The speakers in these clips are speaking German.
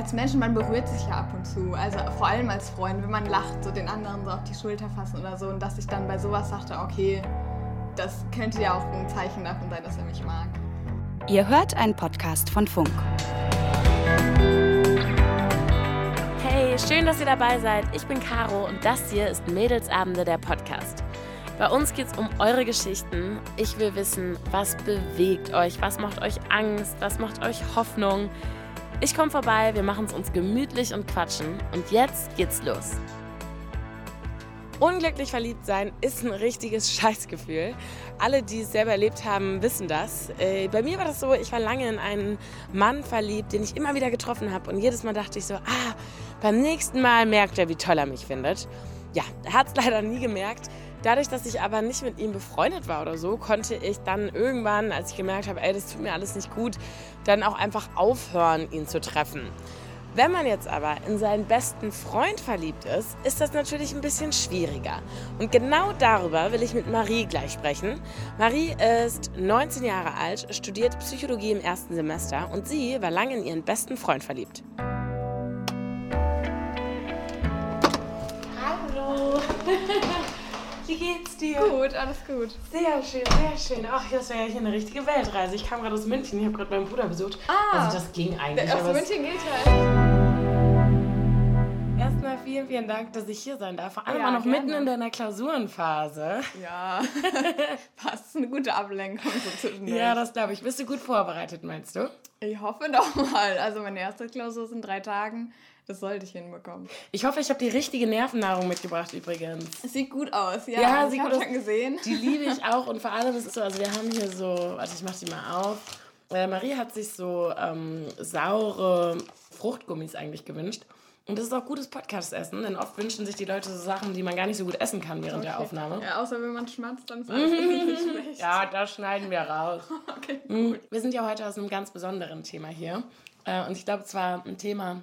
als Menschen, man berührt sich ja ab und zu. Also vor allem als Freund, wenn man lacht, so den anderen so auf die Schulter fassen oder so. Und dass ich dann bei sowas sagte, okay, das könnte ja auch ein Zeichen davon sein, dass er mich mag. Ihr hört einen Podcast von Funk. Hey, schön, dass ihr dabei seid. Ich bin Caro und das hier ist Mädelsabende der Podcast. Bei uns geht es um eure Geschichten. Ich will wissen, was bewegt euch, was macht euch Angst, was macht euch Hoffnung. Ich komme vorbei, wir machen es uns gemütlich und quatschen. Und jetzt geht's los. Unglücklich verliebt sein ist ein richtiges Scheißgefühl. Alle, die es selber erlebt haben, wissen das. Äh, bei mir war das so, ich war lange in einen Mann verliebt, den ich immer wieder getroffen habe. Und jedes Mal dachte ich so, ah, beim nächsten Mal merkt er, wie toll er mich findet. Ja, er hat es leider nie gemerkt. Dadurch, dass ich aber nicht mit ihm befreundet war oder so, konnte ich dann irgendwann, als ich gemerkt habe, ey, das tut mir alles nicht gut, dann auch einfach aufhören, ihn zu treffen. Wenn man jetzt aber in seinen besten Freund verliebt ist, ist das natürlich ein bisschen schwieriger. Und genau darüber will ich mit Marie gleich sprechen. Marie ist 19 Jahre alt, studiert Psychologie im ersten Semester und sie war lange in ihren besten Freund verliebt. Hallo. Wie geht's dir? Gut, alles gut. Sehr schön, sehr schön. Ach, das wäre ja hier eine richtige Weltreise. Ich kam gerade aus München, ich habe gerade meinen Bruder besucht. Ah. Also das ging eigentlich. Aus München geht halt. Erstmal vielen, vielen Dank, dass ich hier sein darf. Vor allem Ja, auch noch gerne. mitten in deiner Klausurenphase. Ja, passt. Eine gute Ablenkung so zwischendurch. Ja, das glaube ich. Bist du gut vorbereitet, meinst du? ich hoffe doch mal. Also meine erste Klausur ist in drei Tagen. Das sollte ich hinbekommen. Ich hoffe, ich habe die richtige Nervennahrung mitgebracht übrigens. Es sieht gut aus, ja. Ja, sieht habe gut aus. schon gesehen. Die liebe ich auch und vor allem ist es so, also wir haben hier so, warte, ich mach die mal auf. Äh, Marie hat sich so ähm, saure Fruchtgummis eigentlich gewünscht. Und das ist auch gutes Podcast-Essen, denn oft wünschen sich die Leute so Sachen, die man gar nicht so gut essen kann während der Aufnahme. Ja, außer wenn man schmatzt, dann ist alles nicht schlecht. Ja, das schneiden wir raus. Okay. Mhm. Wir sind ja heute aus einem ganz besonderen Thema hier. Äh, Und ich glaube, es war ein Thema,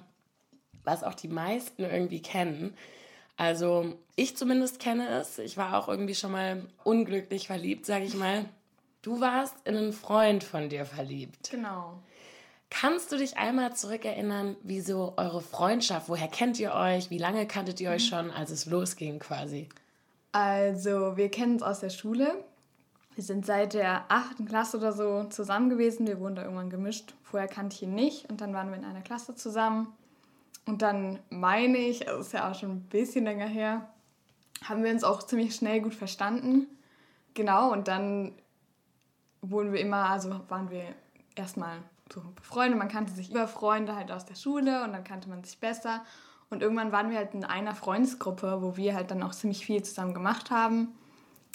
was auch die meisten irgendwie kennen. Also ich zumindest kenne es. Ich war auch irgendwie schon mal unglücklich verliebt, sage ich mal. Du warst in einen Freund von dir verliebt. Genau. Kannst du dich einmal zurückerinnern, wie so eure Freundschaft, woher kennt ihr euch, wie lange kanntet ihr euch schon, als es losging quasi? Also, wir kennen uns aus der Schule. Wir sind seit der achten Klasse oder so zusammen gewesen. Wir wurden da irgendwann gemischt. Vorher kannte ich ihn nicht und dann waren wir in einer Klasse zusammen. Und dann meine ich, also ist ja auch schon ein bisschen länger her, haben wir uns auch ziemlich schnell gut verstanden. Genau, und dann wurden wir immer, also waren wir erstmal so befreundet. Man kannte sich über Freunde halt aus der Schule und dann kannte man sich besser. Und irgendwann waren wir halt in einer Freundesgruppe, wo wir halt dann auch ziemlich viel zusammen gemacht haben.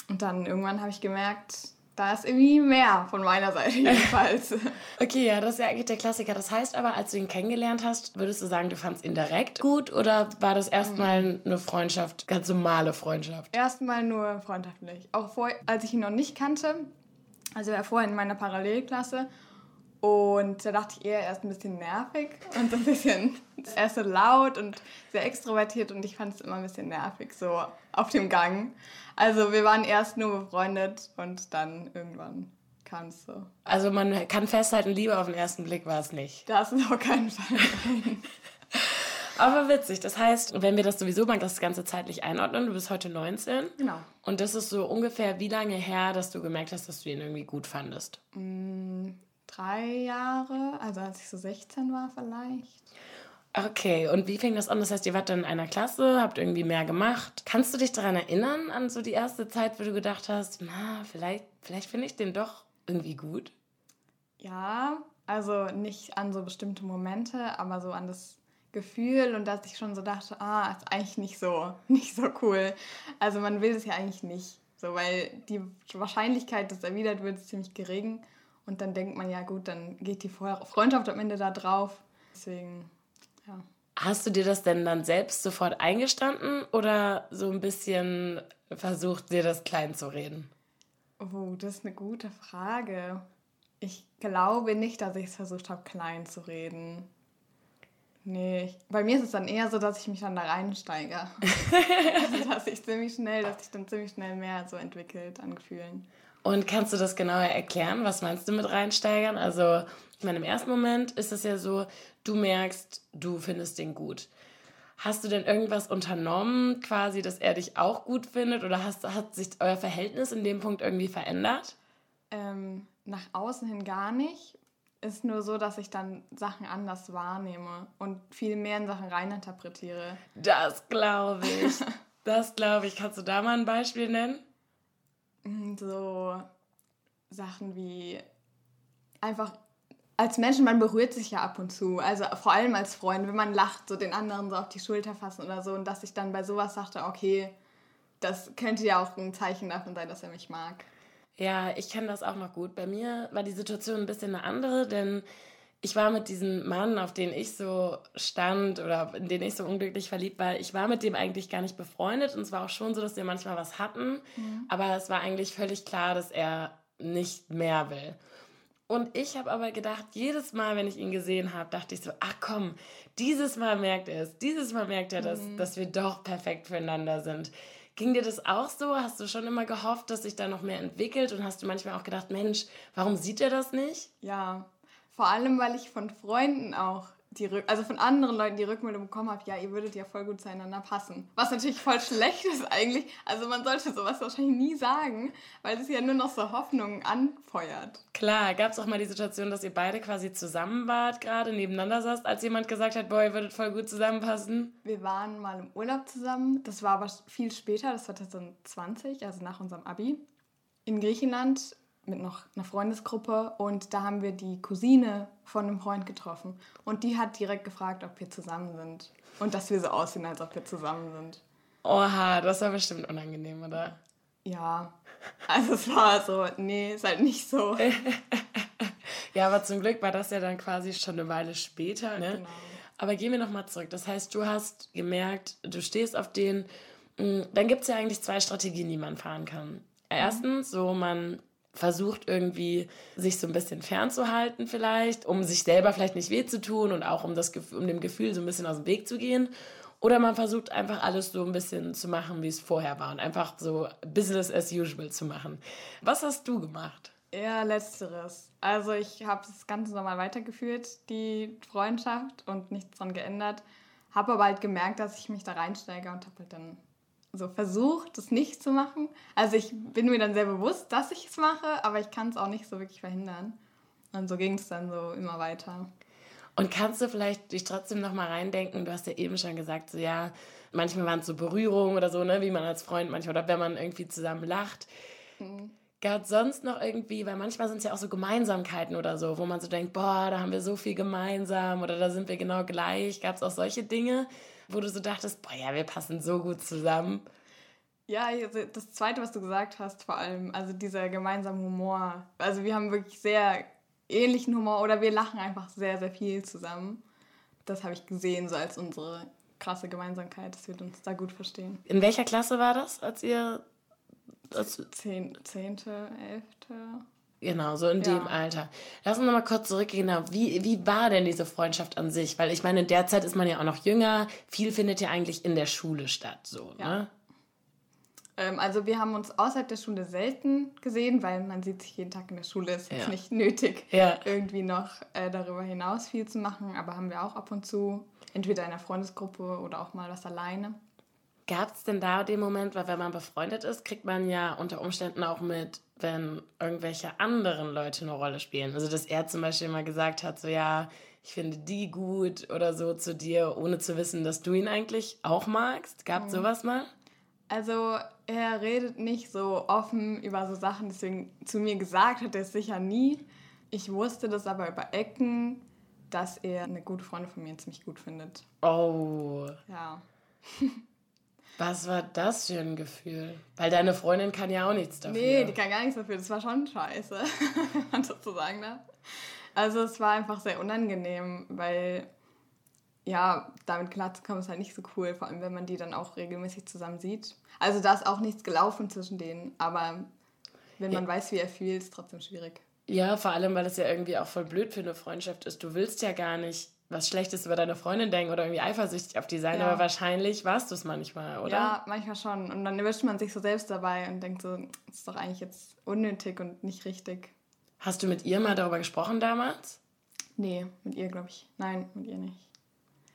Und dann irgendwann habe ich gemerkt, da ist irgendwie mehr von meiner Seite jedenfalls. Okay, ja, das ist ja eigentlich der Klassiker. Das heißt aber, als du ihn kennengelernt hast, würdest du sagen, du fandst ihn direkt gut oder war das erstmal eine Freundschaft, ganz normale Freundschaft? Erstmal nur freundschaftlich. Auch vor, als ich ihn noch nicht kannte. Also er war vorher in meiner Parallelklasse. Und da dachte ich eher, er ist ein bisschen nervig und so ein bisschen, er ist so laut und sehr extrovertiert und ich fand es immer ein bisschen nervig, so auf dem Gang. Also wir waren erst nur befreundet und dann irgendwann kam es so. Also man kann festhalten, Liebe auf den ersten Blick war es nicht. Das ist auf keinen Fall. Aber witzig, das heißt, wenn wir das sowieso mal das Ganze zeitlich einordnen, du bist heute 19. Genau. Und das ist so ungefähr wie lange her, dass du gemerkt hast, dass du ihn irgendwie gut fandest? Drei Jahre, also als ich so 16 war vielleicht. Okay, und wie fing das an? Das heißt, ihr wart dann in einer Klasse, habt irgendwie mehr gemacht. Kannst du dich daran erinnern, an so die erste Zeit, wo du gedacht hast, na, vielleicht, vielleicht finde ich den doch irgendwie gut? Ja, also nicht an so bestimmte Momente, aber so an das Gefühl und dass ich schon so dachte, ah, ist eigentlich nicht so, nicht so cool. Also man will es ja eigentlich nicht, so weil die Wahrscheinlichkeit, dass erwidert wird, ist ziemlich gering. Und dann denkt man, ja gut, dann geht die Freundschaft am Ende da drauf. Deswegen, ja. Hast du dir das denn dann selbst sofort eingestanden oder so ein bisschen versucht, dir das klein zu reden? Oh, das ist eine gute Frage. Ich glaube nicht, dass ich es versucht habe, klein zu reden. Nee, ich, bei mir ist es dann eher so, dass ich mich dann da reinsteige. also, dass ich ziemlich schnell, dass sich dann ziemlich schnell mehr so entwickelt an Gefühlen. Und kannst du das genauer erklären? Was meinst du mit reinsteigern? Also, ich meine, im ersten Moment ist es ja so, du merkst, du findest den gut. Hast du denn irgendwas unternommen, quasi, dass er dich auch gut findet? Oder hast, hat sich euer Verhältnis in dem Punkt irgendwie verändert? Ähm, nach außen hin gar nicht. Ist nur so, dass ich dann Sachen anders wahrnehme und viel mehr in Sachen reininterpretiere. Das glaube ich. das glaube ich. Kannst du da mal ein Beispiel nennen? Mm, so Sachen wie einfach als Menschen, man berührt sich ja ab und zu. Also vor allem als Freund, wenn man lacht, so den anderen so auf die Schulter fassen oder so. Und dass ich dann bei sowas sagte, okay, das könnte ja auch ein Zeichen davon sein, dass er mich mag. Ja, ich kenne das auch noch gut. Bei mir war die Situation ein bisschen eine andere, denn ich war mit diesem Mann, auf den ich so stand oder in den ich so unglücklich verliebt war, ich war mit dem eigentlich gar nicht befreundet und es war auch schon so, dass wir manchmal was hatten, mhm. aber es war eigentlich völlig klar, dass er nicht mehr will. Und ich habe aber gedacht, jedes Mal, wenn ich ihn gesehen habe, dachte ich so, ach komm, dieses Mal merkt er es, dieses Mal merkt er, dass, mhm. dass wir doch perfekt füreinander sind. Ging dir das auch so? Hast du schon immer gehofft, dass sich da noch mehr entwickelt? Und hast du manchmal auch gedacht, Mensch, warum sieht er das nicht? Ja, vor allem, weil ich von Freunden auch die Rück also von anderen Leuten die Rückmeldung bekommen habe, ja, ihr würdet ja voll gut zueinander passen. Was natürlich voll schlecht ist eigentlich. Also man sollte sowas wahrscheinlich nie sagen, weil es ja nur noch so Hoffnungen anfeuert. Klar, gab es auch mal die Situation, dass ihr beide quasi zusammen wart, gerade nebeneinander saßt, als jemand gesagt hat, boah, ihr würdet voll gut zusammenpassen? Wir waren mal im Urlaub zusammen. Das war aber viel später, das war 2020, also nach unserem Abi. In Griechenland mit noch einer Freundesgruppe und da haben wir die Cousine von einem Freund getroffen und die hat direkt gefragt, ob wir zusammen sind und dass wir so aussehen, als ob wir zusammen sind. Oha, das war bestimmt unangenehm, oder? Ja, also es war so, nee, ist halt nicht so. ja, aber zum Glück war das ja dann quasi schon eine Weile später, ne? Genau. Aber gehen wir nochmal zurück. Das heißt, du hast gemerkt, du stehst auf den. Mm, dann gibt es ja eigentlich zwei Strategien, die man fahren kann. Erstens, so man versucht irgendwie sich so ein bisschen fernzuhalten vielleicht, um sich selber vielleicht nicht weh zu tun und auch um, das, um dem Gefühl so ein bisschen aus dem Weg zu gehen. Oder man versucht einfach alles so ein bisschen zu machen, wie es vorher war und einfach so Business as usual zu machen. Was hast du gemacht? Eher letzteres. Also ich habe das Ganze nochmal weitergeführt, die Freundschaft und nichts dran geändert. Habe aber halt gemerkt, dass ich mich da reinsteige und habe halt dann so versucht, das nicht zu machen. Also ich bin mir dann sehr bewusst, dass ich es mache, aber ich kann es auch nicht so wirklich verhindern. Und so ging es dann so immer weiter. Und kannst du vielleicht dich trotzdem noch mal reindenken? Du hast ja eben schon gesagt, so ja, manchmal waren es so Berührungen oder so, ne, wie man als Freund manchmal oder wenn man irgendwie zusammen lacht. Mhm. Gab es sonst noch irgendwie, weil manchmal sind es ja auch so Gemeinsamkeiten oder so, wo man so denkt, boah, da haben wir so viel gemeinsam oder da sind wir genau gleich. Gab es auch solche Dinge, wo du so dachtest, boah, ja, wir passen so gut zusammen? Ja, also das Zweite, was du gesagt hast, vor allem, also dieser gemeinsame Humor. Also wir haben wirklich sehr ähnlichen Humor oder wir lachen einfach sehr, sehr viel zusammen. Das habe ich gesehen, so als unsere krasse Gemeinsamkeit, dass wir uns da gut verstehen. In welcher Klasse war das, als ihr... Als Zehn, zehnte, elfte... Genau, so in ja. dem Alter. Lass uns nochmal kurz zurückgehen. Genau, wie, wie war denn diese Freundschaft an sich? Weil ich meine, in der Zeit ist man ja auch noch jünger. Viel findet ja eigentlich in der Schule statt. So, ja. ne? Ähm, also wir haben uns außerhalb der Schule selten gesehen, weil man sieht sich jeden Tag in der Schule. Es ist ja. nicht nötig, ja. irgendwie noch äh, darüber hinaus viel zu machen. Aber haben wir auch ab und zu, entweder in einer Freundesgruppe oder auch mal was alleine. Gab es denn da den Moment, weil wenn man befreundet ist, kriegt man ja unter Umständen auch mit, wenn irgendwelche anderen Leute eine Rolle spielen. Also dass er zum Beispiel mal gesagt hat, so ja, ich finde die gut oder so zu dir, ohne zu wissen, dass du ihn eigentlich auch magst. Gab es mhm. sowas mal? Also er redet nicht so offen über so Sachen, deswegen zu mir gesagt hat er es sicher nie. Ich wusste das aber über Ecken, dass er eine gute Freundin von mir ziemlich gut findet. Oh. Ja. Was war das für ein Gefühl? Weil deine Freundin kann ja auch nichts dafür. Nee, die kann gar nichts dafür. Das war schon scheiße, wenn man sozusagen darf. Also es war einfach sehr unangenehm, weil ja, damit klarzukommen ist halt nicht so cool, vor allem wenn man die dann auch regelmäßig zusammen sieht. Also da ist auch nichts gelaufen zwischen denen, aber wenn man ja. weiß, wie er fühlt, ist es trotzdem schwierig. Ja, vor allem, weil es ja irgendwie auch voll blöd für eine Freundschaft ist. Du willst ja gar nicht was Schlechtes über deine Freundin denken oder irgendwie eifersüchtig auf die sein, ja. aber wahrscheinlich warst du es manchmal, oder? Ja, manchmal schon. Und dann erwischt man sich so selbst dabei und denkt so, das ist doch eigentlich jetzt unnötig und nicht richtig. Hast du mit ihr mal darüber gesprochen damals? Nee, mit ihr glaube ich. Nein, mit ihr nicht.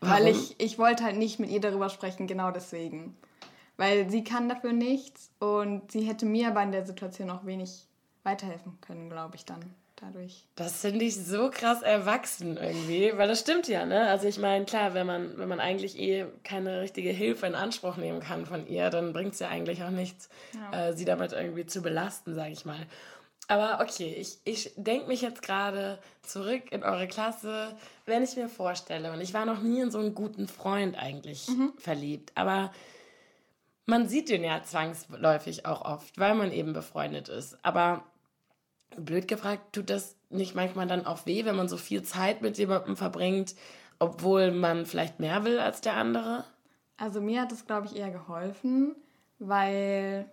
Warum? Weil ich, ich wollte halt nicht mit ihr darüber sprechen, genau deswegen. Weil sie kann dafür nichts und sie hätte mir aber in der Situation auch wenig weiterhelfen können, glaube ich dann dadurch. Das finde ich so krass erwachsen irgendwie, weil das stimmt ja, ne? Also ich meine, klar, wenn man, wenn man eigentlich eh keine richtige Hilfe in Anspruch nehmen kann von ihr, dann bringt es ja eigentlich auch nichts, ja. äh, sie damit irgendwie zu belasten, sage ich mal. Aber okay, ich, ich denke mich jetzt gerade zurück in eure Klasse, wenn ich mir vorstelle, und ich war noch nie in so einen guten Freund eigentlich mhm. verliebt, aber man sieht den ja zwangsläufig auch oft, weil man eben befreundet ist. Aber blöd gefragt, tut das nicht manchmal dann auch weh, wenn man so viel Zeit mit jemandem verbringt, obwohl man vielleicht mehr will als der andere? Also mir hat es, glaube ich, eher geholfen, weil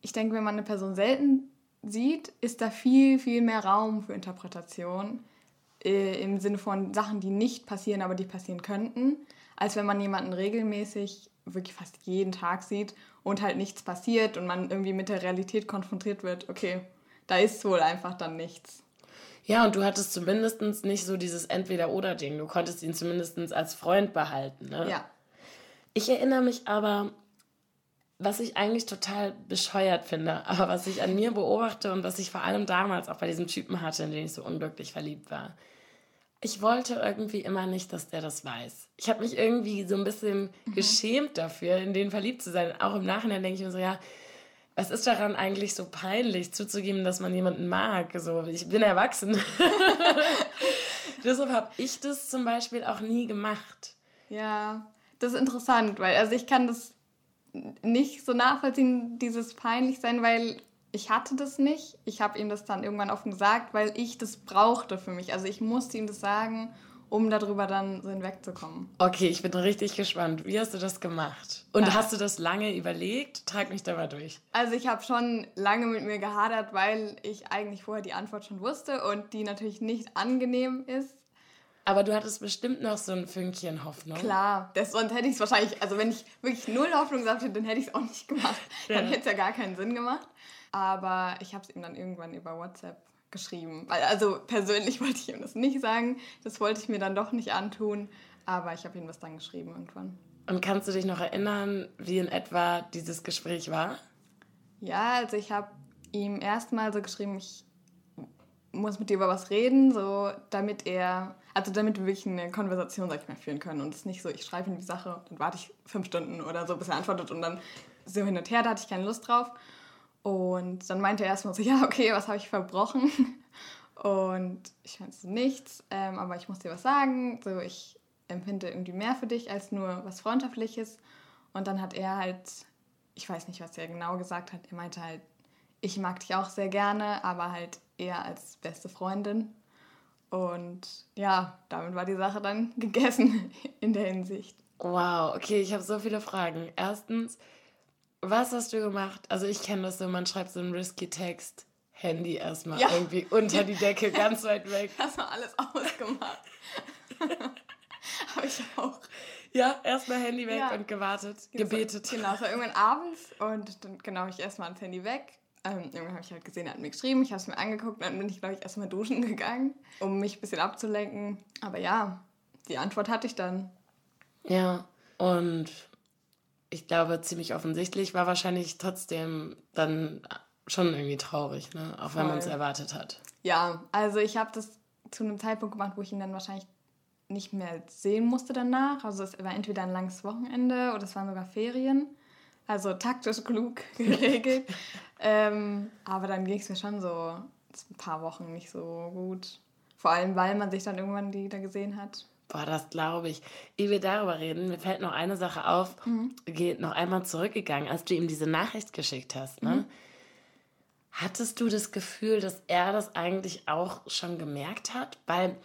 ich denke, wenn man eine Person selten sieht, ist da viel, viel mehr Raum für Interpretation äh, im Sinne von Sachen, die nicht passieren, aber die passieren könnten, als wenn man jemanden regelmäßig, wirklich fast jeden Tag sieht und halt nichts passiert und man irgendwie mit der Realität konfrontiert wird. Okay, da ist wohl einfach dann nichts. Ja, und du hattest zumindest nicht so dieses Entweder-Oder-Ding. Du konntest ihn zumindest als Freund behalten. Ne? Ja. Ich erinnere mich aber, was ich eigentlich total bescheuert finde, aber was ich an mir beobachte und was ich vor allem damals auch bei diesem Typen hatte, in den ich so unglücklich verliebt war. Ich wollte irgendwie immer nicht, dass der das weiß. Ich habe mich irgendwie so ein bisschen mhm. geschämt dafür, in den verliebt zu sein. Auch im Nachhinein denke ich mir so, ja, was ist daran eigentlich so peinlich, zuzugeben, dass man jemanden mag? So, ich bin erwachsen. Deshalb habe ich das zum Beispiel auch nie gemacht. Ja, das ist interessant, weil also ich kann das nicht so nachvollziehen, dieses peinlich sein, weil ich hatte das nicht. Ich habe ihm das dann irgendwann offen gesagt, weil ich das brauchte für mich. Also ich musste ihm das sagen um darüber dann so hinwegzukommen. Okay, ich bin richtig gespannt. Wie hast du das gemacht? Und ja. hast du das lange überlegt? Trag mich da mal durch. Also ich habe schon lange mit mir gehadert, weil ich eigentlich vorher die Antwort schon wusste und die natürlich nicht angenehm ist. Aber du hattest bestimmt noch so ein Fünkchen Hoffnung. Klar, das, sonst hätte ich es wahrscheinlich, also wenn ich wirklich null Hoffnung gesagt hätte, dann hätte ich es auch nicht gemacht. Ja. Dann hätte es ja gar keinen Sinn gemacht. Aber ich habe es ihm dann irgendwann über WhatsApp geschrieben. Also persönlich wollte ich ihm das nicht sagen. Das wollte ich mir dann doch nicht antun. Aber ich habe ihm das dann geschrieben irgendwann. Und kannst du dich noch erinnern, wie in etwa dieses Gespräch war? Ja, also ich habe ihm erstmal so geschrieben, ich muss mit dir über was reden, so damit er, also damit wir wirklich eine Konversation, sag ich mal, führen können. Und es ist nicht so, ich schreibe ihm die Sache, dann warte ich fünf Stunden oder so, bis er antwortet und dann so hin und her, da hatte ich keine Lust drauf. Und dann meinte er erstmal so, ja, okay, was habe ich verbrochen? Und ich meinte so, nichts, ähm, aber ich muss dir was sagen. So, ich empfinde irgendwie mehr für dich als nur was Freundschaftliches. Und dann hat er halt, ich weiß nicht, was er genau gesagt hat, er meinte halt, ich mag dich auch sehr gerne, aber halt eher als beste Freundin. Und ja, damit war die Sache dann gegessen in der Hinsicht. Wow, okay, ich habe so viele Fragen. Erstens, was hast du gemacht? Also ich kenne das so, man schreibt so einen risky Text, Handy erstmal ja. irgendwie unter die Decke, ganz weit weg. Erstmal alles ausgemacht. Habe ich auch. Ja, erstmal Handy weg ja. und gewartet, gebetet. Genau, es war irgendwann abends und dann genau ich erstmal das Handy weg. Ähm, irgendwann habe ich halt gesehen, er hat mir geschrieben, ich habe es mir angeguckt, dann bin ich, glaube ich, erstmal duschen gegangen, um mich ein bisschen abzulenken. Aber ja, die Antwort hatte ich dann. Ja, und ich glaube, ziemlich offensichtlich war wahrscheinlich trotzdem dann schon irgendwie traurig, ne? auch Voll. wenn man es erwartet hat. Ja, also ich habe das zu einem Zeitpunkt gemacht, wo ich ihn dann wahrscheinlich nicht mehr sehen musste danach. Also es war entweder ein langes Wochenende oder es waren sogar Ferien. Also taktisch klug geregelt. ähm, aber dann ging es mir schon so ein paar Wochen nicht so gut. Vor allem, weil man sich dann irgendwann wieder gesehen hat. Boah, das glaube ich. Ehe wir darüber reden, mir fällt noch eine Sache auf. Mhm. Geht noch einmal zurückgegangen, als du ihm diese Nachricht geschickt hast. Ne? Mhm. Hattest du das Gefühl, dass er das eigentlich auch schon gemerkt hat? Weil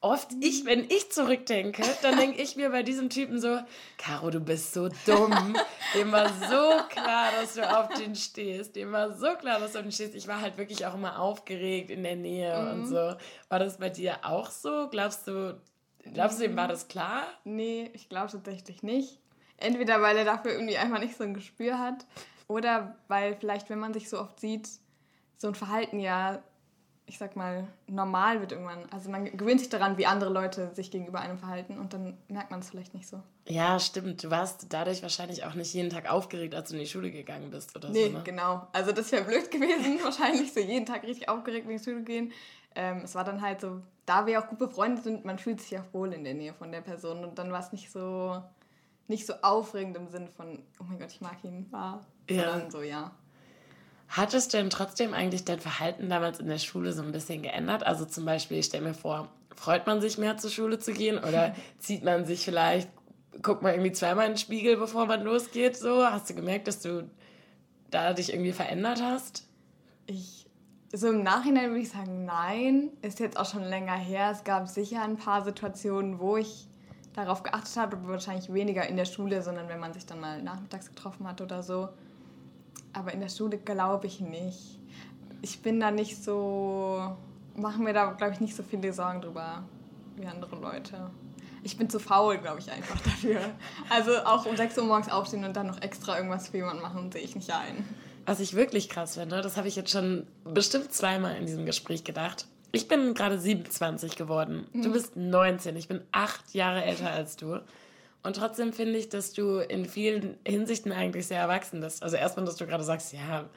oft ich, wenn ich zurückdenke, dann denke ich mir bei diesem Typen so, Caro, du bist so dumm. Dem war so klar, dass du auf den stehst. Dem war so klar, dass du auf den stehst. Ich war halt wirklich auch immer aufgeregt in der Nähe mhm. und so. War das bei dir auch so? Glaubst du, Glaubst du, ihm war das klar? Nee, ich glaube tatsächlich nicht. Entweder weil er dafür irgendwie einfach nicht so ein Gespür hat oder weil vielleicht, wenn man sich so oft sieht, so ein Verhalten ja, ich sag mal, normal wird irgendwann. Also man gewöhnt sich daran, wie andere Leute sich gegenüber einem verhalten und dann merkt man es vielleicht nicht so. Ja, stimmt. Du warst dadurch wahrscheinlich auch nicht jeden Tag aufgeregt, als du in die Schule gegangen bist oder nee, so. Nee, genau. Also das wäre blöd gewesen, wahrscheinlich so jeden Tag richtig aufgeregt, in die Schule gehen. Ähm, es war dann halt so, da wir auch gut befreundet sind, man fühlt sich auch wohl in der Nähe von der Person und dann war es nicht so nicht so aufregend im Sinn von, oh mein Gott, ich mag ihn, war, ja. sondern so, ja. Hattest du denn trotzdem eigentlich dein Verhalten damals in der Schule so ein bisschen geändert? Also zum Beispiel, ich stelle mir vor, freut man sich mehr zur Schule zu gehen oder zieht man sich vielleicht, guckt man irgendwie zweimal in den Spiegel, bevor man losgeht? So, hast du gemerkt, dass du da dich irgendwie verändert hast? Ich, so im Nachhinein würde ich sagen, nein. Ist jetzt auch schon länger her. Es gab sicher ein paar Situationen, wo ich darauf geachtet hat, aber wahrscheinlich weniger in der Schule, sondern wenn man sich dann mal nachmittags getroffen hat oder so. Aber in der Schule glaube ich nicht. Ich bin da nicht so, machen mir da, glaube ich, nicht so viele Sorgen drüber wie andere Leute. Ich bin zu faul, glaube ich, einfach dafür. Also auch um 6 Uhr morgens aufstehen und dann noch extra irgendwas für jemanden machen, sehe ich nicht ein. Was ich wirklich krass finde, das habe ich jetzt schon bestimmt zweimal in diesem Gespräch gedacht. Ich bin gerade 27 geworden. Mhm. Du bist 19. Ich bin acht Jahre älter als du. Und trotzdem finde ich, dass du in vielen Hinsichten eigentlich sehr erwachsen bist. Also erstmal, dass du gerade sagst, ja,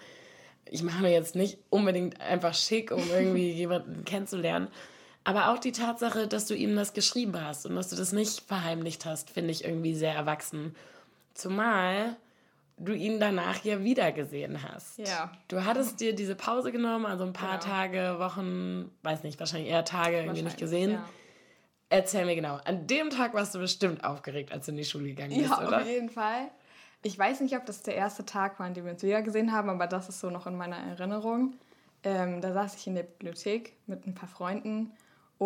ich mache mir jetzt nicht unbedingt einfach schick, um irgendwie jemanden kennenzulernen. Aber auch die Tatsache, dass du ihm das geschrieben hast und dass du das nicht verheimlicht hast, finde ich irgendwie sehr erwachsen. Zumal du ihn danach ja wieder gesehen hast. Ja. Du hattest dir diese Pause genommen, also ein paar genau. Tage, Wochen, weiß nicht, wahrscheinlich eher Tage irgendwie nicht gesehen. Ja. Erzähl mir genau. An dem Tag warst du bestimmt aufgeregt, als du in die Schule gegangen bist, ja, oder? auf jeden Fall. Ich weiß nicht, ob das der erste Tag war, an dem wir uns wieder gesehen haben, aber das ist so noch in meiner Erinnerung. Ähm, da saß ich in der Bibliothek mit ein paar Freunden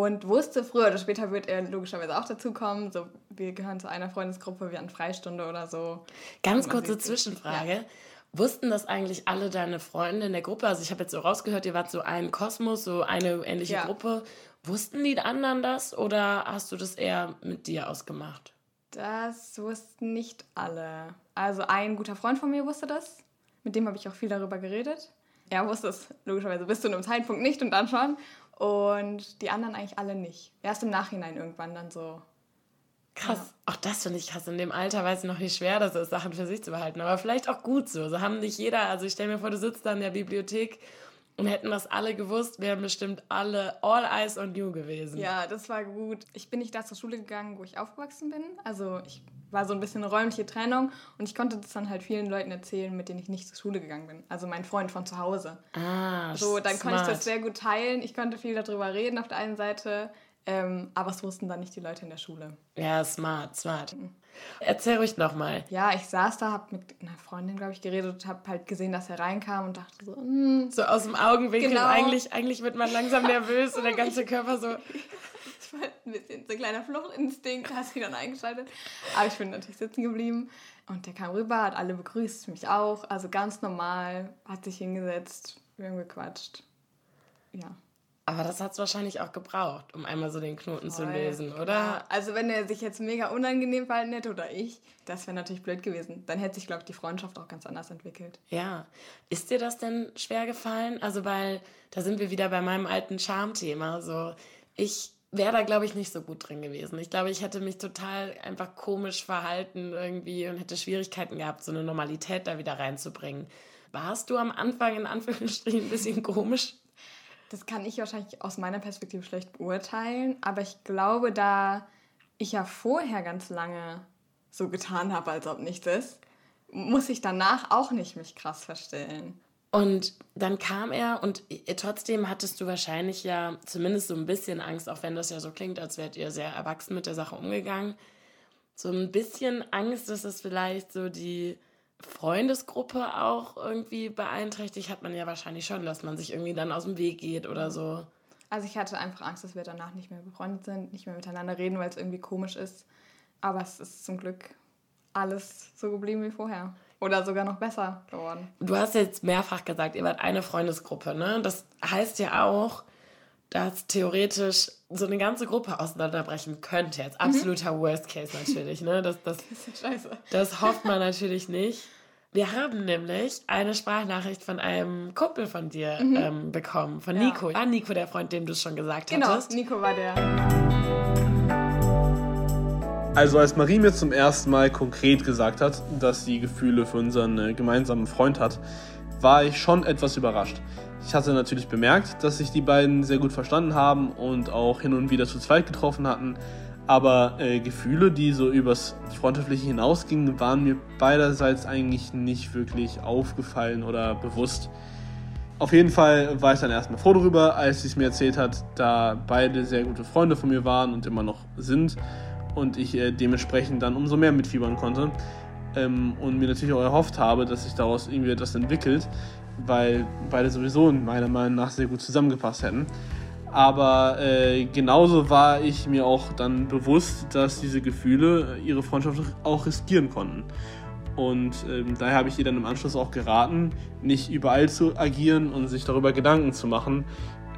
und wusste, früher oder später wird er logischerweise auch dazukommen. So, wir gehören zu einer Freundesgruppe, wir hatten Freistunde oder so. Ganz kurze Zwischenfrage. Ja. Wussten das eigentlich alle deine Freunde in der Gruppe? Also ich habe jetzt so rausgehört, ihr wart so ein Kosmos, so eine ähnliche ja. Gruppe. Wussten die anderen das oder hast du das eher mit dir ausgemacht? Das wussten nicht alle. Also ein guter Freund von mir wusste das. Mit dem habe ich auch viel darüber geredet. Er wusste es logischerweise bis zu einem Zeitpunkt nicht und dann schon. Und die anderen eigentlich alle nicht. Erst im Nachhinein irgendwann dann so. Krass. Ja. Auch das finde ich krass. In dem Alter weiß ich noch, wie schwer das ist, Sachen für sich zu behalten. Aber vielleicht auch gut so. So haben nicht jeder. Also ich stelle mir vor, du sitzt da in der Bibliothek und hätten das alle gewusst, wären bestimmt alle all eyes on you gewesen. Ja, das war gut. Ich bin nicht da zur Schule gegangen, wo ich aufgewachsen bin. Also ich war so ein bisschen eine räumliche Trennung und ich konnte das dann halt vielen Leuten erzählen, mit denen ich nicht zur Schule gegangen bin. Also mein Freund von zu Hause. Ah, So, dann smart. konnte ich das sehr gut teilen. Ich konnte viel darüber reden auf der einen Seite, ähm, aber es wussten dann nicht die Leute in der Schule. Ja, smart, smart. Mhm. Erzähl ruhig nochmal. Ja, ich saß da, hab mit einer Freundin, glaube ich, geredet und hab halt gesehen, dass er reinkam und dachte so, mm. So aus dem Augenwinkel. Genau. Eigentlich, eigentlich wird man langsam nervös und der ganze Körper so. Das war ein bisschen so ein kleiner Fluchtinstinkt, hast du dann eingeschaltet. Aber ich bin natürlich sitzen geblieben. Und der kam rüber, hat alle begrüßt, mich auch. Also ganz normal, hat sich hingesetzt, wir haben gequatscht. Ja. Aber das hat es wahrscheinlich auch gebraucht, um einmal so den Knoten Voll. zu lösen, oder? Ja. Also wenn er sich jetzt mega unangenehm verhalten hätte oder ich, das wäre natürlich blöd gewesen. Dann hätte sich, glaube ich, die Freundschaft auch ganz anders entwickelt. Ja. Ist dir das denn schwer gefallen? Also weil, da sind wir wieder bei meinem alten Charmthema. So, ich wäre da, glaube ich, nicht so gut drin gewesen. Ich glaube, ich hätte mich total einfach komisch verhalten irgendwie und hätte Schwierigkeiten gehabt, so eine Normalität da wieder reinzubringen. Warst du am Anfang in Anführungsstrichen ein bisschen komisch? Das kann ich wahrscheinlich aus meiner Perspektive schlecht beurteilen, aber ich glaube, da ich ja vorher ganz lange so getan habe, als ob nichts ist, muss ich danach auch nicht mich krass verstellen. Und dann kam er und trotzdem hattest du wahrscheinlich ja zumindest so ein bisschen Angst, auch wenn das ja so klingt, als wärt ihr sehr erwachsen mit der Sache umgegangen. So ein bisschen Angst, dass es vielleicht so die Freundesgruppe auch irgendwie beeinträchtigt, hat man ja wahrscheinlich schon, dass man sich irgendwie dann aus dem Weg geht oder so. Also ich hatte einfach Angst, dass wir danach nicht mehr befreundet sind, nicht mehr miteinander reden, weil es irgendwie komisch ist. Aber es ist zum Glück alles so geblieben wie vorher. Oder sogar noch besser geworden. Du hast jetzt mehrfach gesagt, ihr wart eine Freundesgruppe, ne? Das heißt ja auch, dass theoretisch so eine ganze Gruppe auseinanderbrechen könnte. Jetzt absoluter mhm. Worst Case natürlich, ne? Das, das, das ist scheiße. Das hofft man natürlich nicht. Wir haben nämlich eine Sprachnachricht von einem Kumpel von dir mhm. ähm, bekommen, von ja. Nico. War Nico der Freund, dem du es schon gesagt genau, hattest? Genau, Nico war der. Also als Marie mir zum ersten Mal konkret gesagt hat, dass sie Gefühle für unseren äh, gemeinsamen Freund hat, war ich schon etwas überrascht. Ich hatte natürlich bemerkt, dass sich die beiden sehr gut verstanden haben und auch hin und wieder zu zweit getroffen hatten, aber äh, Gefühle, die so übers Freundschaftliche hinausgingen, waren mir beiderseits eigentlich nicht wirklich aufgefallen oder bewusst. Auf jeden Fall war ich dann erstmal froh darüber, als sie es mir erzählt hat, da beide sehr gute Freunde von mir waren und immer noch sind und ich äh, dementsprechend dann umso mehr mitfiebern konnte ähm, und mir natürlich auch erhofft habe, dass sich daraus irgendwie etwas entwickelt, weil beide sowieso meiner Meinung nach sehr gut zusammengepasst hätten. Aber äh, genauso war ich mir auch dann bewusst, dass diese Gefühle ihre Freundschaft auch riskieren konnten. Und ähm, daher habe ich ihr dann im Anschluss auch geraten, nicht überall zu agieren und sich darüber Gedanken zu machen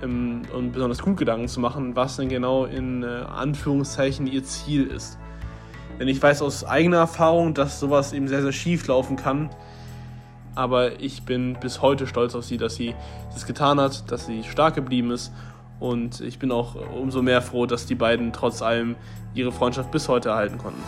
ähm, und besonders gut Gedanken zu machen, was denn genau in äh, Anführungszeichen ihr Ziel ist. Denn ich weiß aus eigener Erfahrung, dass sowas eben sehr, sehr schief laufen kann. Aber ich bin bis heute stolz auf sie, dass sie das getan hat, dass sie stark geblieben ist und ich bin auch umso mehr froh, dass die beiden trotz allem ihre Freundschaft bis heute erhalten konnten.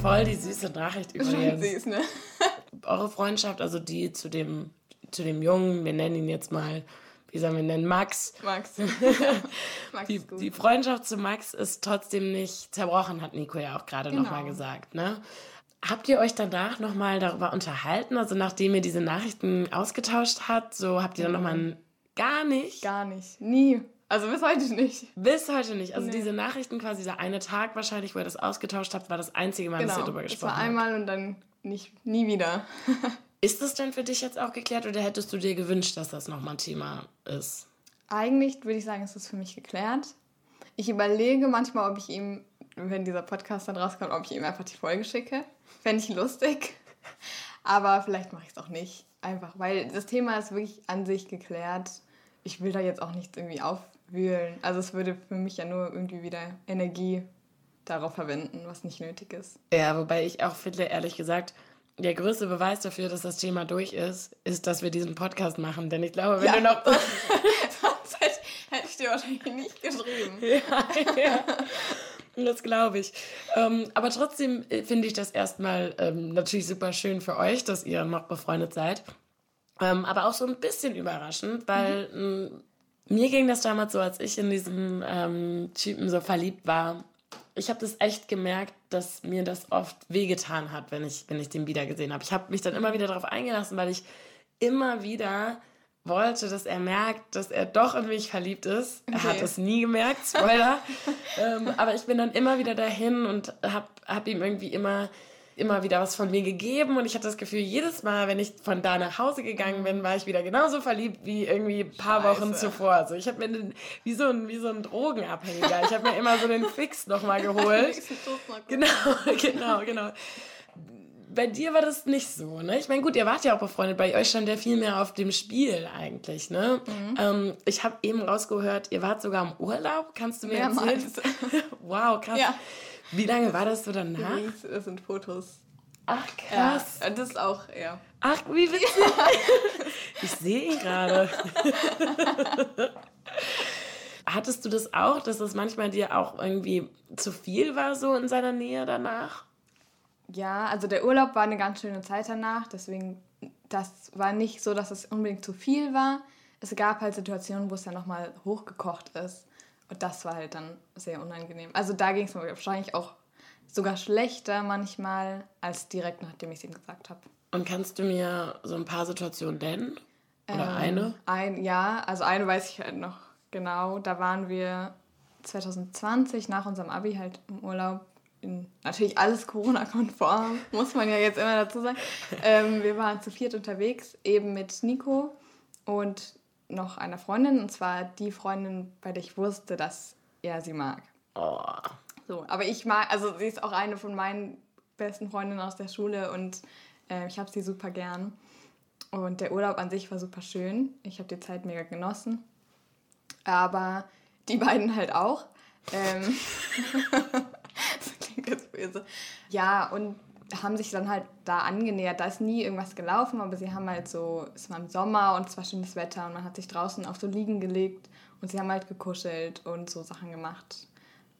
Voll die süße Nachricht übrigens. Süß, ne? Eure Freundschaft, also die zu dem, zu dem Jungen, wir nennen ihn jetzt mal, wie sollen wir ihn nennen, Max. Max. Max die, die, Freundschaft zu Max ist trotzdem nicht zerbrochen, hat Nico ja auch gerade genau. nochmal gesagt. Ne? Habt ihr euch danach nochmal darüber unterhalten? Also nachdem ihr diese Nachrichten ausgetauscht habt, so habt ihr dann nochmal ein... Gar nicht? Gar nicht. Nie. Also bis heute nicht. Bis heute nicht. Also nee. diese Nachrichten quasi, der eine Tag wahrscheinlich, wo ihr das ausgetauscht habt, war das einzige Mal, genau. dass ihr darüber gesprochen habt. Das war einmal und dann nicht, nie wieder. ist das denn für dich jetzt auch geklärt oder hättest du dir gewünscht, dass das nochmal ein Thema ist? Eigentlich würde ich sagen, ist das für mich geklärt. Ich überlege manchmal, ob ich ihm, wenn dieser Podcast dann rauskommt, ob ich ihm einfach die Folge schicke. Fände ich lustig. Aber vielleicht mache ich es auch nicht. Einfach, weil das Thema ist wirklich an sich geklärt. Ich will da jetzt auch nichts irgendwie aufwühlen. Also es würde für mich ja nur irgendwie wieder Energie darauf verwenden, was nicht nötig ist. Ja, wobei ich auch finde, ehrlich gesagt, der größte Beweis dafür, dass das Thema durch ist, ist, dass wir diesen Podcast machen. Denn ich glaube, wenn ja. du noch. Sonst hätte, hätte ich dir wahrscheinlich nicht geschrieben. Ja, ja. Das glaube ich. Ähm, aber trotzdem äh, finde ich das erstmal ähm, natürlich super schön für euch, dass ihr noch befreundet seid. Ähm, aber auch so ein bisschen überraschend, weil mhm. mir ging das damals so, als ich in diesem ähm, Typen so verliebt war. Ich habe das echt gemerkt, dass mir das oft wehgetan hat, wenn ich, wenn ich den wieder gesehen habe. Ich habe mich dann immer wieder darauf eingelassen, weil ich immer wieder wollte, dass er merkt, dass er doch in mich verliebt ist. Okay. Er hat es nie gemerkt, Spoiler. ähm, aber ich bin dann immer wieder dahin und habe hab ihm irgendwie immer, immer wieder was von mir gegeben. Und ich hatte das Gefühl, jedes Mal, wenn ich von da nach Hause gegangen bin, war ich wieder genauso verliebt wie irgendwie ein paar Scheiße. Wochen zuvor. Also ich habe mir den, wie, so ein, wie so ein Drogenabhängiger, ich habe mir immer so den Fix nochmal geholt. genau, genau, genau bei dir war das nicht so, ne? Ich meine, gut, ihr wart ja auch befreundet, bei euch stand ja viel mehr auf dem Spiel eigentlich, ne? Mhm. Ähm, ich habe eben rausgehört, ihr wart sogar im Urlaub, kannst du mir Mehrmals. erzählen? wow, krass. Ja. Wie lange war das so danach? Das sind Fotos. Ach, krass. Ja, das auch, ja. Ach, wie witzig. ich sehe ihn gerade. Hattest du das auch, dass das manchmal dir auch irgendwie zu viel war, so in seiner Nähe danach? Ja, also der Urlaub war eine ganz schöne Zeit danach, deswegen, das war nicht so, dass es unbedingt zu viel war. Es gab halt Situationen, wo es dann nochmal hochgekocht ist. Und das war halt dann sehr unangenehm. Also da ging es mir wahrscheinlich auch sogar schlechter manchmal, als direkt nachdem ich es ihm gesagt habe. Und kannst du mir so ein paar Situationen nennen? Oder ähm, eine? Ein, ja, also eine weiß ich halt noch genau. Da waren wir 2020 nach unserem Abi halt im Urlaub in, natürlich alles Corona-konform, muss man ja jetzt immer dazu sagen. Ähm, wir waren zu viert unterwegs, eben mit Nico und noch einer Freundin, und zwar die Freundin, bei der ich wusste, dass er sie mag. Oh. So, aber ich mag, also sie ist auch eine von meinen besten Freundinnen aus der Schule und äh, ich habe sie super gern. Und der Urlaub an sich war super schön. Ich habe die Zeit mega genossen. Aber die beiden halt auch. Ähm jetzt böse. Ja, und haben sich dann halt da angenähert. Da ist nie irgendwas gelaufen, aber sie haben halt so, es war im Sommer und es war schönes Wetter und man hat sich draußen auf so Liegen gelegt und sie haben halt gekuschelt und so Sachen gemacht.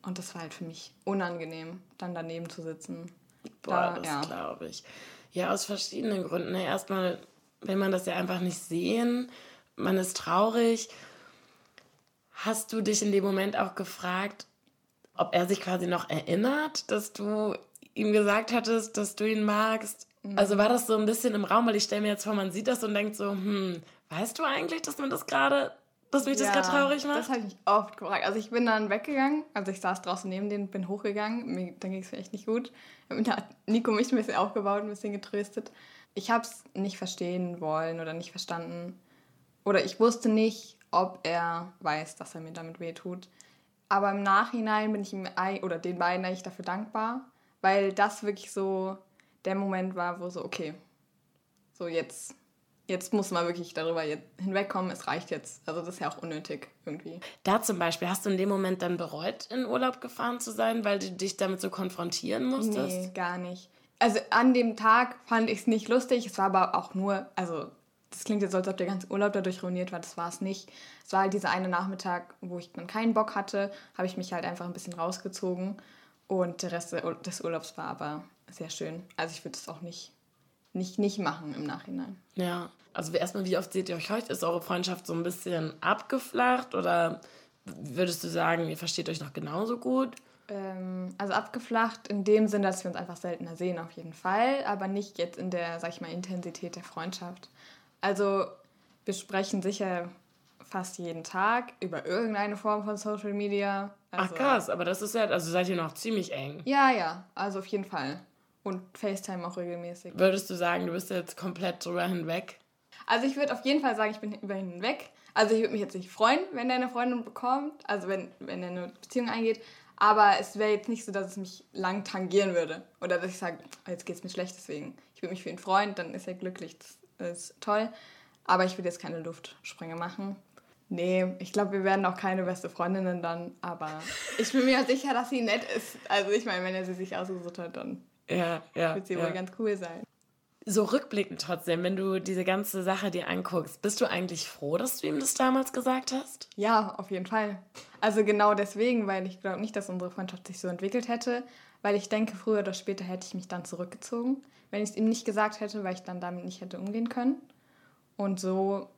Und das war halt für mich unangenehm, dann daneben zu sitzen. Boah, da, das ja. glaube ich. Ja, aus verschiedenen Gründen. Erstmal will man das ja einfach nicht sehen. Man ist traurig. Hast du dich in dem Moment auch gefragt, ob er sich quasi noch erinnert, dass du ihm gesagt hattest, dass du ihn magst? Mhm. Also war das so ein bisschen im Raum, weil ich stelle mir jetzt vor, man sieht das und denkt so, hm, weißt du eigentlich, dass man das gerade, dass mich ja, das gerade traurig macht? Das habe ich oft gefragt. Also ich bin dann weggegangen, also ich saß draußen neben denen, bin hochgegangen, mir, dann ging es mir echt nicht gut. Da hat Nico mich ein bisschen aufgebaut, ein bisschen getröstet. Ich habe es nicht verstehen wollen oder nicht verstanden. Oder ich wusste nicht, ob er weiß, dass er mir damit wehtut. Aber im Nachhinein bin ich ihm oder den beiden eigentlich dafür dankbar, weil das wirklich so der Moment war, wo so, okay, so jetzt, jetzt muss man wirklich darüber hinwegkommen, es reicht jetzt. Also das ist ja auch unnötig irgendwie. Da zum Beispiel, hast du in dem Moment dann bereut, in Urlaub gefahren zu sein, weil du dich damit so konfrontieren musstest? Nee, gar nicht. Also an dem Tag fand ich es nicht lustig, es war aber auch nur, also das klingt jetzt so, als ob der ganze Urlaub dadurch ruiniert war, das war es nicht. Es war halt dieser eine Nachmittag, wo ich dann keinen Bock hatte, habe ich mich halt einfach ein bisschen rausgezogen und der Rest des Urlaubs war aber sehr schön. Also ich würde es auch nicht, nicht, nicht machen im Nachhinein. Ja, also erstmal, wie oft seht ihr euch heute? Ist eure Freundschaft so ein bisschen abgeflacht oder würdest du sagen, ihr versteht euch noch genauso gut? Ähm, also abgeflacht in dem Sinne, dass wir uns einfach seltener sehen, auf jeden Fall, aber nicht jetzt in der, sag ich mal, Intensität der Freundschaft. Also wir sprechen sicher fast jeden Tag über irgendeine Form von Social Media. Also, Ach krass, aber das ist ja, also seid ihr noch ziemlich eng. Ja, ja, also auf jeden Fall. Und FaceTime auch regelmäßig. Würdest du sagen, du bist jetzt komplett drüber hinweg? Also ich würde auf jeden Fall sagen, ich bin über hinweg. Also ich würde mich jetzt nicht freuen, wenn der eine Freundin bekommt, also wenn, wenn er eine Beziehung eingeht. Aber es wäre jetzt nicht so, dass es mich lang tangieren würde. Oder dass ich sage, jetzt geht es mir schlecht, deswegen. Ich würde mich für ihn freuen, dann ist er glücklich. Das ist toll. Aber ich würde jetzt keine Luftsprünge machen. Nee, ich glaube, wir werden auch keine beste Freundinnen dann, aber ich bin mir sicher, dass sie nett ist. Also ich meine, wenn er sie sich ausgesucht hat, dann ja, ja, wird sie ja. wohl ganz cool sein. So rückblickend trotzdem, wenn du diese ganze Sache dir anguckst, bist du eigentlich froh, dass du ihm das damals gesagt hast? Ja, auf jeden Fall. Also genau deswegen, weil ich glaube nicht, dass unsere Freundschaft sich so entwickelt hätte, weil ich denke, früher oder später hätte ich mich dann zurückgezogen, wenn ich es ihm nicht gesagt hätte, weil ich dann damit nicht hätte umgehen können. Und so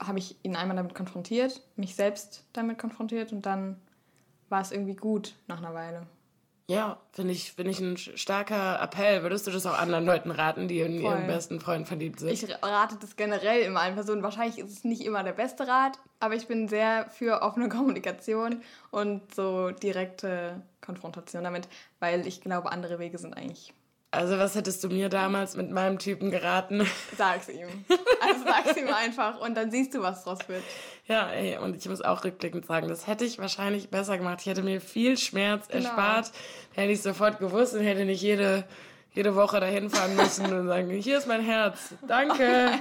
habe ich ihn einmal damit konfrontiert, mich selbst damit konfrontiert und dann war es irgendwie gut nach einer Weile. Ja, finde ich, find ich ein starker Appell. Würdest du das auch anderen Leuten raten, die in Voll. ihren besten Freund verliebt sind? Ich rate das generell immer allen Personen. Wahrscheinlich ist es nicht immer der beste Rat, aber ich bin sehr für offene Kommunikation und so direkte Konfrontation damit, weil ich glaube, andere Wege sind eigentlich also was hättest du mir damals mit meinem Typen geraten? Sag's ihm. Also sag's ihm einfach und dann siehst du, was draus wird. Ja, ey, und ich muss auch rückblickend sagen, das hätte ich wahrscheinlich besser gemacht. Ich hätte mir viel Schmerz genau. erspart, hätte ich sofort gewusst und hätte nicht jede, jede Woche dahin fahren müssen und sagen, hier ist mein Herz, danke.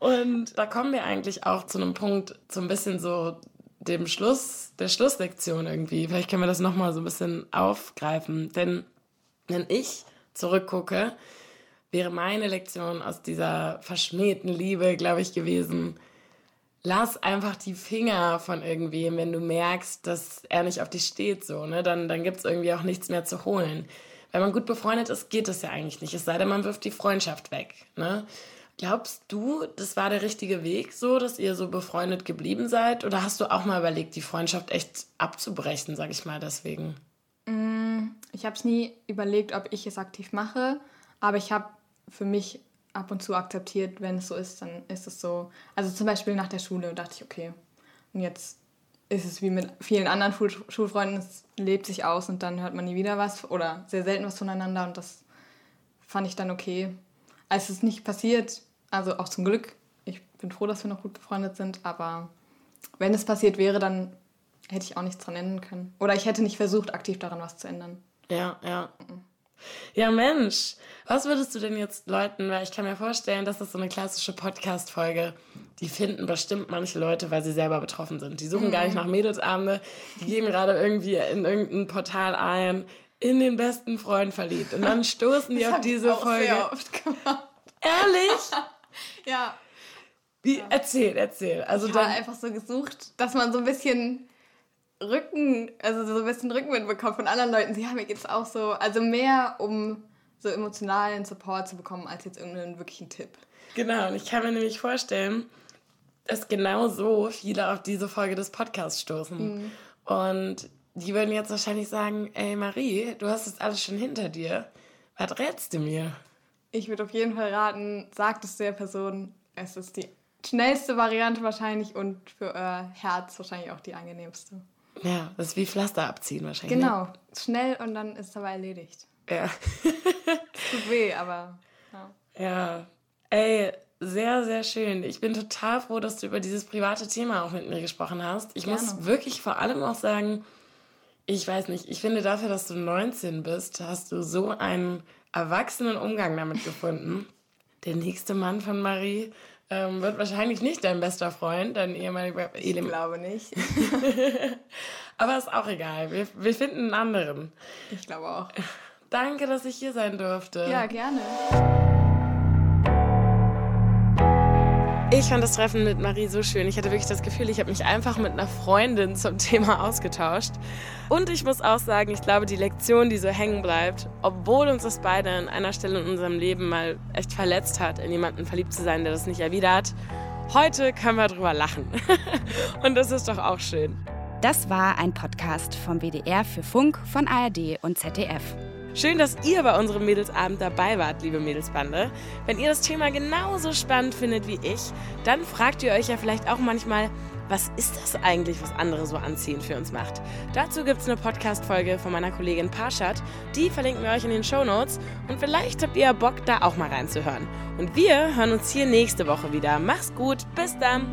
und da kommen wir eigentlich auch zu einem Punkt, so ein bisschen so dem Schluss, der Schlusslektion irgendwie. Vielleicht können wir das nochmal so ein bisschen aufgreifen. Denn wenn ich zurückgucke, wäre meine Lektion aus dieser verschmähten Liebe, glaube ich, gewesen, lass einfach die Finger von irgendwem, wenn du merkst, dass er nicht auf dich steht, so, ne? Dann, dann gibt es irgendwie auch nichts mehr zu holen. Wenn man gut befreundet ist, geht das ja eigentlich nicht. Es sei denn, man wirft die Freundschaft weg, ne? Glaubst du, das war der richtige Weg so, dass ihr so befreundet geblieben seid? Oder hast du auch mal überlegt, die Freundschaft echt abzubrechen, sag ich mal deswegen? Mm, ich habe es nie überlegt, ob ich es aktiv mache, aber ich habe für mich ab und zu akzeptiert, wenn es so ist, dann ist es so. Also zum Beispiel nach der Schule dachte ich, okay, und jetzt ist es wie mit vielen anderen Schul Schulfreunden, es lebt sich aus und dann hört man nie wieder was oder sehr selten was voneinander und das fand ich dann okay. Als es nicht passiert, also auch zum Glück. Ich bin froh, dass wir noch gut befreundet sind, aber wenn es passiert wäre, dann hätte ich auch nichts dran ändern können. Oder ich hätte nicht versucht, aktiv daran was zu ändern. Ja, ja. Mhm. Ja, Mensch. Was würdest du denn jetzt Leuten, weil ich kann mir vorstellen, das ist so eine klassische Podcast-Folge, die finden bestimmt manche Leute, weil sie selber betroffen sind. Die suchen mhm. gar nicht nach Mädelsabende, die geben gerade irgendwie in irgendein Portal ein, in den besten Freund verliebt. Und dann stoßen die das auf diese Folge. Sehr oft gemacht. Ehrlich? ja. Wie, ja. Erzähl, erzähl. Also ich habe einfach so gesucht, dass man so ein bisschen Rücken, also so ein bisschen Rückenwind bekommt von anderen Leuten. Sie haben mir jetzt auch so, also mehr um so emotionalen Support zu bekommen, als jetzt irgendeinen wirklichen Tipp. Genau, und ich kann mir nämlich vorstellen, dass genau so viele auf diese Folge des Podcasts stoßen. Mhm. Und die würden jetzt wahrscheinlich sagen, ey Marie, du hast das alles schon hinter dir. Was rätst du mir? Ich würde auf jeden Fall raten, sagt es der Person, es ist die schnellste Variante wahrscheinlich und für euer Herz wahrscheinlich auch die angenehmste. Ja, das ist wie Pflaster abziehen wahrscheinlich. Ne? Genau, schnell und dann ist es aber erledigt. Ja. tut weh, aber. Ja. ja. Ey, sehr, sehr schön. Ich bin total froh, dass du über dieses private Thema auch mit mir gesprochen hast. Ich Gerne. muss wirklich vor allem auch sagen, ich weiß nicht, ich finde dafür, dass du 19 bist, hast du so einen erwachsenen Umgang damit gefunden. Der nächste Mann von Marie ähm, wird wahrscheinlich nicht dein bester Freund, dein ehemaliger Ich glaube nicht. Aber ist auch egal. Wir, wir finden einen anderen. Ich glaube auch. Danke, dass ich hier sein durfte. Ja, gerne. Ich fand das Treffen mit Marie so schön. Ich hatte wirklich das Gefühl, ich habe mich einfach mit einer Freundin zum Thema ausgetauscht. Und ich muss auch sagen, ich glaube, die Lektion, die so hängen bleibt, obwohl uns das beide an einer Stelle in unserem Leben mal echt verletzt hat, in jemanden verliebt zu sein, der das nicht erwidert, heute können wir drüber lachen. und das ist doch auch schön. Das war ein Podcast vom WDR für Funk von ARD und ZDF. Schön, dass ihr bei unserem Mädelsabend dabei wart, liebe Mädelsbande. Wenn ihr das Thema genauso spannend findet wie ich, dann fragt ihr euch ja vielleicht auch manchmal, was ist das eigentlich, was andere so anziehen für uns macht? Dazu gibt es eine Podcast-Folge von meiner Kollegin Parshad. Die verlinken wir euch in den Show Notes und vielleicht habt ihr Bock, da auch mal reinzuhören. Und wir hören uns hier nächste Woche wieder. Mach's gut, bis dann!